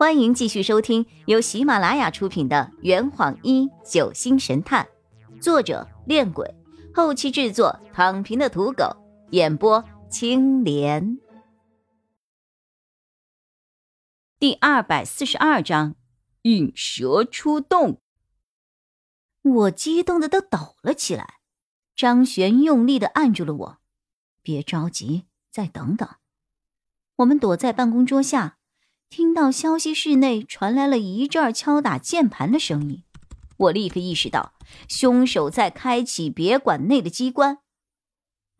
欢迎继续收听由喜马拉雅出品的《圆谎一九星神探》，作者：恋鬼，后期制作：躺平的土狗，演播：青莲。第二百四十二章：引蛇出洞。我激动的都抖了起来。张璇用力的按住了我：“别着急，再等等。”我们躲在办公桌下。听到消息室内传来了一阵敲打键盘的声音，我立刻意识到凶手在开启别馆内的机关。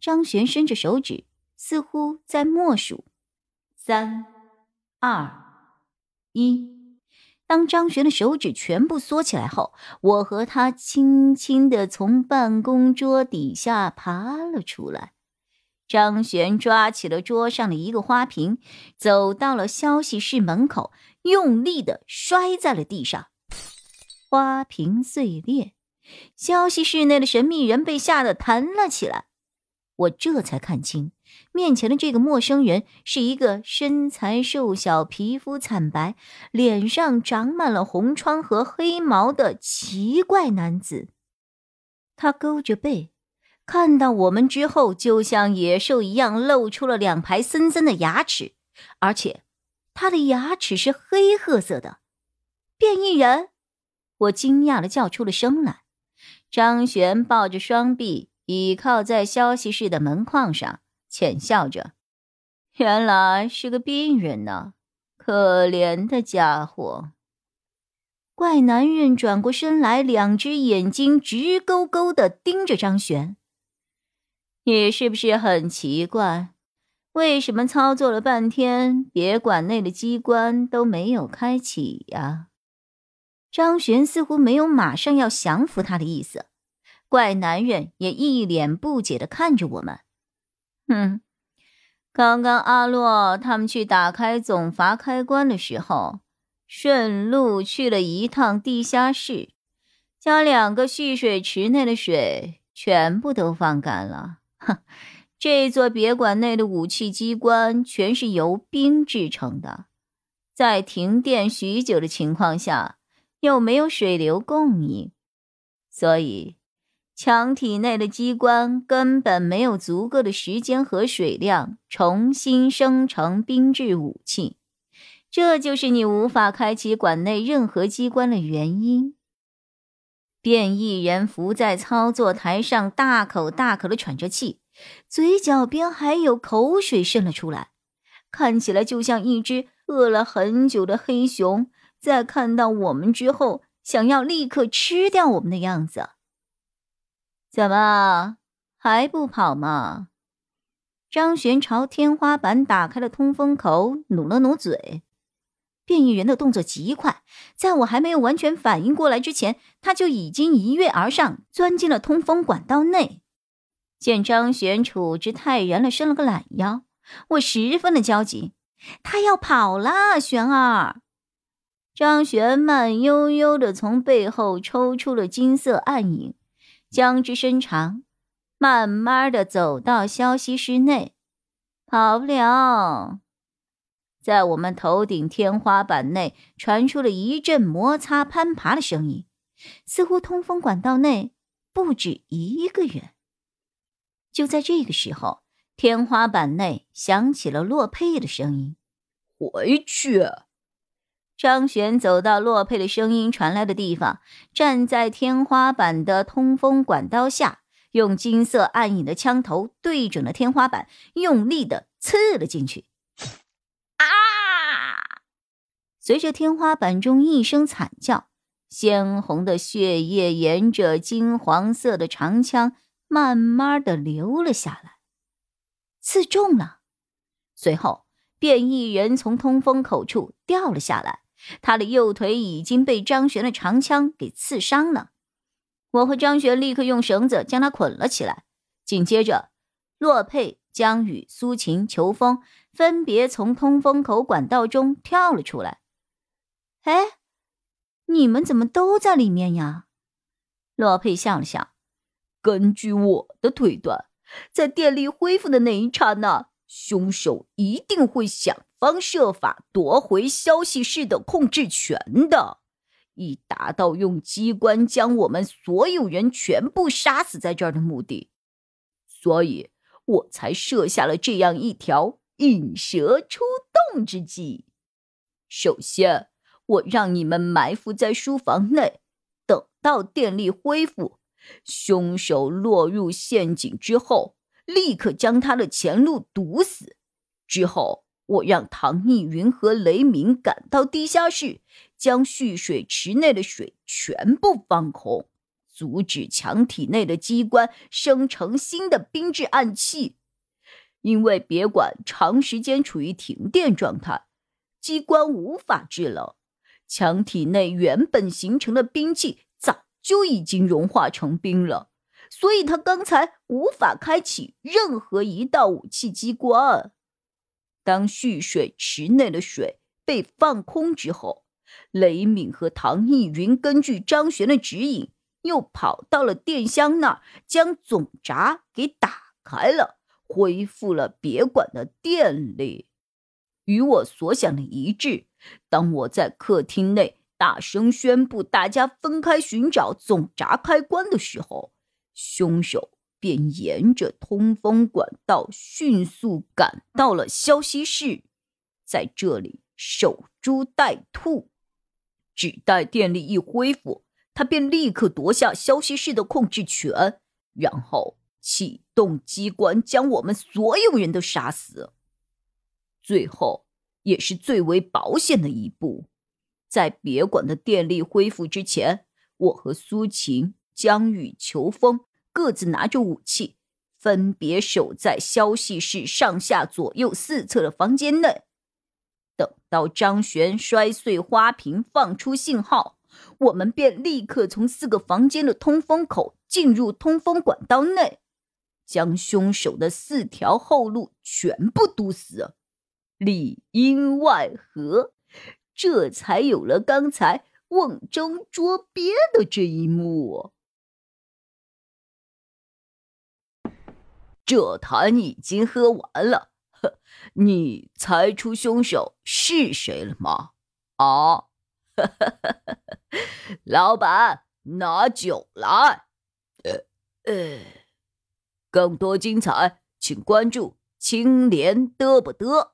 张璇伸着手指，似乎在默数：三、二、一。当张璇的手指全部缩起来后，我和他轻轻的从办公桌底下爬了出来。张璇抓起了桌上的一个花瓶，走到了消息室门口，用力的摔在了地上，花瓶碎裂。消息室内的神秘人被吓得弹了起来。我这才看清，面前的这个陌生人是一个身材瘦小、皮肤惨白、脸上长满了红疮和黑毛的奇怪男子。他勾着背。看到我们之后，就像野兽一样露出了两排森森的牙齿，而且他的牙齿是黑褐色的。变异人！我惊讶的叫出了声来。张璇抱着双臂，倚靠在消息室的门框上，浅笑着：“原来是个病人呢，可怜的家伙。”怪男人转过身来，两只眼睛直勾勾的盯着张璇。你是不是很奇怪，为什么操作了半天，别馆内的机关都没有开启呀？张璇似乎没有马上要降服他的意思，怪男人也一脸不解的看着我们。哼，刚刚阿洛他们去打开总阀开关的时候，顺路去了一趟地下室，将两个蓄水池内的水全部都放干了。哼，这座别馆内的武器机关全是由冰制成的，在停电许久的情况下，又没有水流供应，所以墙体内的机关根本没有足够的时间和水量重新生成冰制武器。这就是你无法开启馆内任何机关的原因。变异人伏在操作台上，大口大口的喘着气，嘴角边还有口水渗了出来，看起来就像一只饿了很久的黑熊，在看到我们之后，想要立刻吃掉我们的样子。怎么还不跑吗？张璇朝天花板打开了通风口，努了努嘴。变异人的动作极快，在我还没有完全反应过来之前，他就已经一跃而上，钻进了通风管道内。见张璇处之泰然了，伸了个懒腰，我十分的焦急。他要跑了，璇儿。张璇慢悠悠的从背后抽出了金色暗影，将之伸长，慢慢的走到消息室内。跑不了。在我们头顶天花板内传出了一阵摩擦攀爬的声音，似乎通风管道内不止一个人。就在这个时候，天花板内响起了洛佩的声音：“回去。”张璇走到洛佩的声音传来的地方，站在天花板的通风管道下，用金色暗影的枪头对准了天花板，用力的刺了进去。随着天花板中一声惨叫，鲜红的血液沿着金黄色的长枪慢慢的流了下来，刺中了。随后，变异人从通风口处掉了下来，他的右腿已经被张璇的长枪给刺伤了。我和张璇立刻用绳子将他捆了起来，紧接着，洛佩、江宇、苏晴、裘风分别从通风口管道中跳了出来。哎，你们怎么都在里面呀？洛佩笑了笑，根据我的推断，在电力恢复的那一刹那，凶手一定会想方设法夺回消息室的控制权的，以达到用机关将我们所有人全部杀死在这儿的目的。所以我才设下了这样一条引蛇出洞之计。首先，我让你们埋伏在书房内，等到电力恢复，凶手落入陷阱之后，立刻将他的前路堵死。之后，我让唐逸云和雷鸣赶到地下室，将蓄水池内的水全部放空，阻止墙体内的机关生成新的冰质暗器。因为别馆长时间处于停电状态。机关无法制冷，墙体内原本形成的冰气早就已经融化成冰了，所以他刚才无法开启任何一道武器机关。当蓄水池内的水被放空之后，雷敏和唐逸云根据张璇的指引，又跑到了电箱那儿，将总闸给打开了，恢复了别馆的电力。与我所想的一致。当我在客厅内大声宣布大家分开寻找总闸开关的时候，凶手便沿着通风管道迅速赶到了消息室，在这里守株待兔，只待电力一恢复，他便立刻夺下消息室的控制权，然后启动机关将我们所有人都杀死。最后，也是最为保险的一步，在别馆的电力恢复之前，我和苏晴、江雨、裘风各自拿着武器，分别守在消息室上下左右四侧的房间内。等到张璇摔碎花瓶，放出信号，我们便立刻从四个房间的通风口进入通风管道内，将凶手的四条后路全部堵死。里应外合，这才有了刚才瓮中捉鳖的这一幕。这坛已经喝完了，呵，你猜出凶手是谁了吗？啊，老板，拿酒来。呃呃，更多精彩，请关注青莲嘚不嘚。